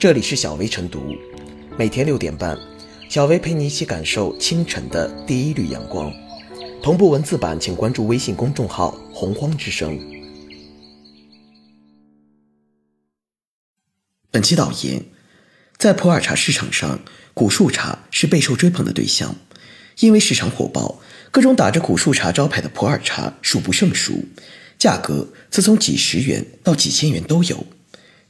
这里是小薇晨读，每天六点半，小薇陪你一起感受清晨的第一缕阳光。同步文字版，请关注微信公众号“洪荒之声”。本期导言：在普洱茶市场上，古树茶是备受追捧的对象，因为市场火爆，各种打着古树茶招牌的普洱茶数不胜数，价格则从几十元到几千元都有。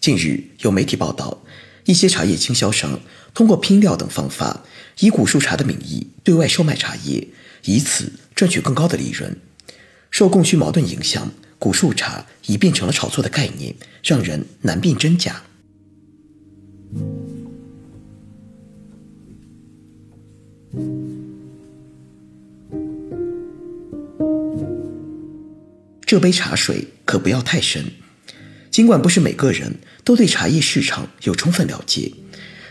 近日有媒体报道，一些茶叶经销商通过拼料等方法，以古树茶的名义对外售卖茶叶，以此赚取更高的利润。受供需矛盾影响，古树茶已变成了炒作的概念，让人难辨真假。这杯茶水可不要太深。尽管不是每个人都对茶叶市场有充分了解，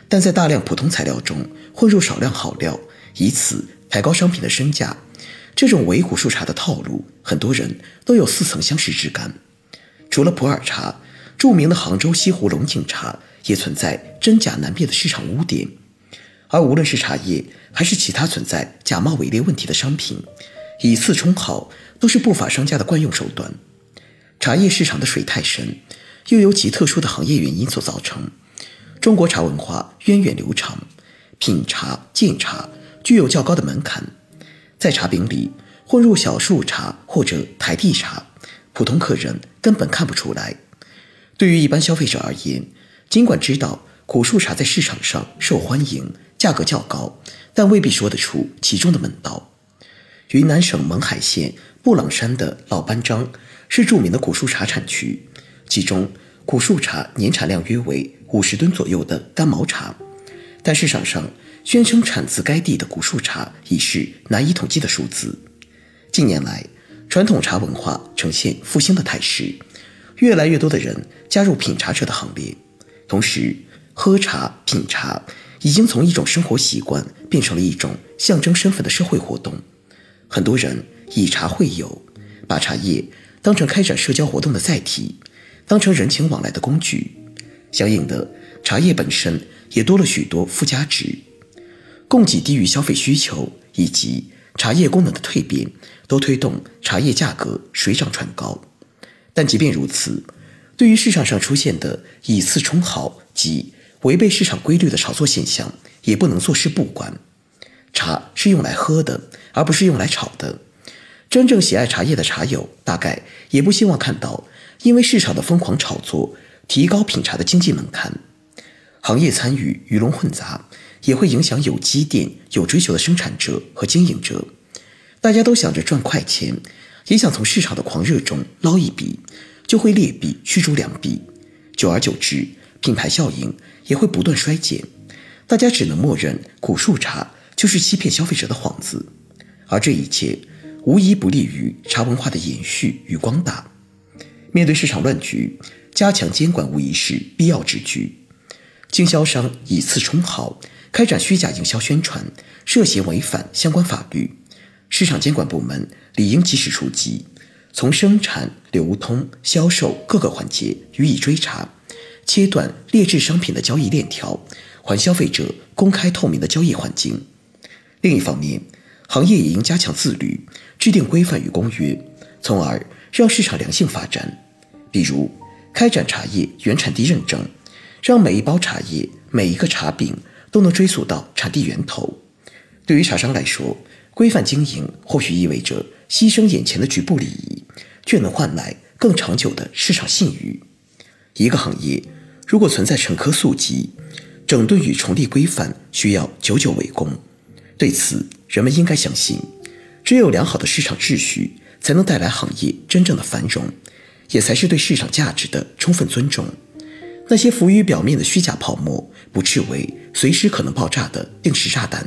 但在大量普通材料中混入少量好料，以此抬高商品的身价，这种伪古树茶的套路，很多人都有似曾相识之感。除了普洱茶，著名的杭州西湖龙井茶也存在真假难辨的市场污点。而无论是茶叶还是其他存在假冒伪劣问题的商品，以次充好都是不法商家的惯用手段。茶叶市场的水太深，又由其特殊的行业原因所造成。中国茶文化源远流长，品茶鉴茶具有较高的门槛，在茶饼里混入小树茶或者台地茶，普通客人根本看不出来。对于一般消费者而言，尽管知道古树茶在市场上受欢迎，价格较高，但未必说得出其中的门道。云南省勐海县布朗山的老班章。是著名的古树茶产区，其中古树茶年产量约为五十吨左右的干毛茶，但市场上宣称产自该地的古树茶已是难以统计的数字。近年来，传统茶文化呈现复兴的态势，越来越多的人加入品茶者的行列，同时喝茶品茶已经从一种生活习惯变成了一种象征身份的社会活动。很多人以茶会友，把茶叶。当成开展社交活动的载体，当成人情往来的工具，相应的，茶叶本身也多了许多附加值。供给低于消费需求，以及茶叶功能的蜕变，都推动茶叶价格水涨船高。但即便如此，对于市场上出现的以次充好及违背市场规律的炒作现象，也不能坐视不管。茶是用来喝的，而不是用来炒的。真正喜爱茶叶的茶友，大概也不希望看到因为市场的疯狂炒作，提高品茶的经济门槛。行业参与鱼龙混杂，也会影响有积淀、有追求的生产者和经营者。大家都想着赚快钱，也想从市场的狂热中捞一笔，就会劣币驱逐良币。久而久之，品牌效应也会不断衰减。大家只能默认古树茶就是欺骗消费者的幌子，而这一切。无疑不利于茶文化的延续与光大。面对市场乱局，加强监管无疑是必要之举。经销商以次充好，开展虚假营销宣传，涉嫌违反相关法律，市场监管部门理应及时出击，从生产、流通、销售各个环节予以追查，切断劣质商品的交易链条，还消费者公开透明的交易环境。另一方面，行业也应加强自律，制定规范与公约，从而让市场良性发展。比如，开展茶叶原产地认证，让每一包茶叶、每一个茶饼都能追溯到产地源头。对于茶商来说，规范经营或许意味着牺牲眼前的局部利益，却能换来更长久的市场信誉。一个行业如果存在沉疴宿疾，整顿与重立规范需要久久为功。对此，人们应该相信，只有良好的市场秩序，才能带来行业真正的繁荣，也才是对市场价值的充分尊重。那些浮于表面的虚假泡沫，不斥为随时可能爆炸的定时炸弹。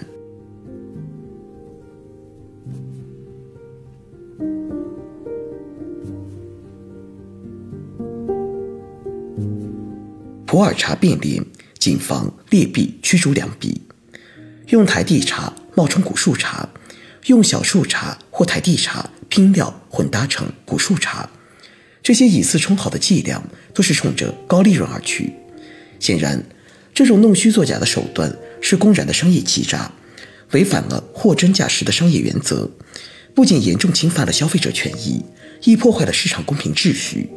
普洱茶变脸，谨防劣币驱逐良币，用台地茶。冒充古树茶，用小树茶或台地茶拼料混搭成古树茶，这些以次充好的伎俩都是冲着高利润而去。显然，这种弄虚作假的手段是公然的商业欺诈，违反了货真价实的商业原则，不仅严重侵犯了消费者权益，亦破坏了市场公平秩序，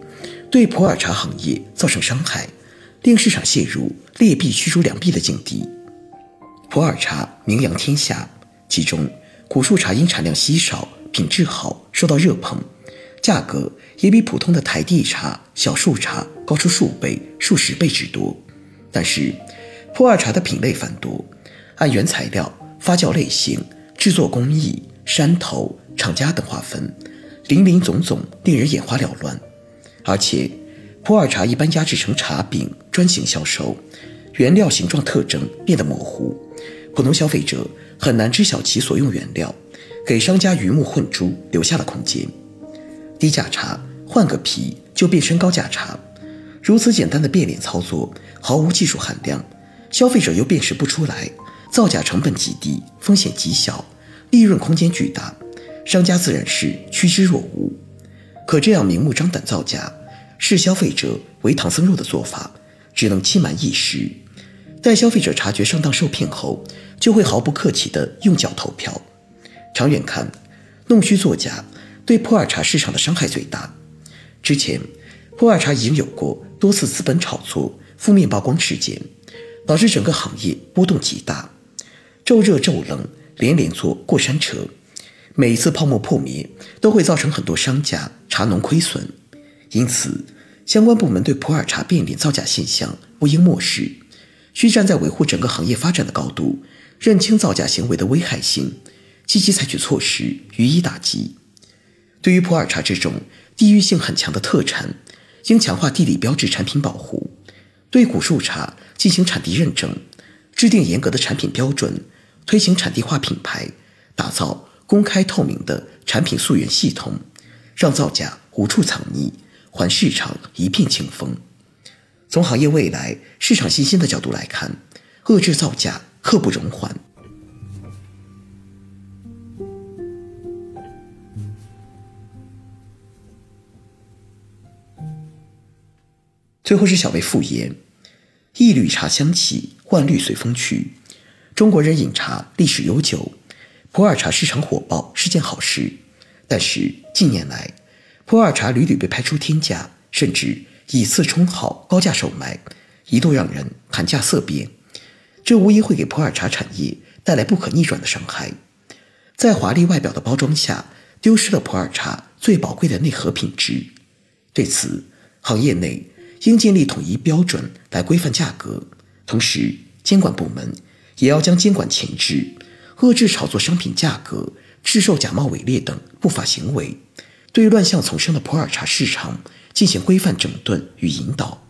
对普洱茶行业造成伤害，令市场陷入劣币驱逐良币的境地。普洱茶名扬天下，其中古树茶因产量稀少、品质好，受到热捧，价格也比普通的台地茶、小树茶高出数倍、数十倍之多。但是，普洱茶的品类繁多，按原材料、发酵类型、制作工艺、山头、厂家等划分，林林总总，令人眼花缭乱。而且，普洱茶一般压制成茶饼，专行销售，原料形状特征变得模糊，普通消费者很难知晓其所用原料，给商家鱼目混珠留下了空间。低价茶换个皮就变身高价茶。如此简单的变脸操作，毫无技术含量，消费者又辨识不出来，造假成本极低，风险极小，利润空间巨大，商家自然是趋之若鹜。可这样明目张胆造假，视消费者为唐僧肉的做法，只能欺瞒一时。在消费者察觉上当受骗后，就会毫不客气地用脚投票。长远看，弄虚作假对普洱茶市场的伤害最大。之前。普洱茶已经有过多次资本炒作、负面曝光事件，导致整个行业波动极大，骤热骤冷，连连坐过山车。每一次泡沫破灭，都会造成很多商家、茶农亏损。因此，相关部门对普洱茶变脸造假现象不应漠视，需站在维护整个行业发展的高度，认清造假行为的危害性，积极采取措施予以打击。对于普洱茶这种地域性很强的特产，应强化地理标志产品保护，对古树茶进行产地认证，制定严格的产品标准，推行产地化品牌，打造公开透明的产品溯源系统，让造假无处藏匿，还市场一片清风。从行业未来、市场信心的角度来看，遏制造假刻不容缓。最后是小薇复言：“一缕茶香起，万绿随风去。中国人饮茶历史悠久，普洱茶市场火爆是件好事。但是近年来，普洱茶屡屡被拍出天价，甚至以次充好高价售卖，一度让人谈价色变。这无疑会给普洱茶产业带来不可逆转的伤害，在华丽外表的包装下，丢失了普洱茶最宝贵的内核品质。对此，行业内。”应建立统一标准来规范价格，同时监管部门也要将监管前置，遏制炒作商品价格、制售假冒伪劣等不法行为，对乱象丛生的普洱茶市场进行规范整顿与引导。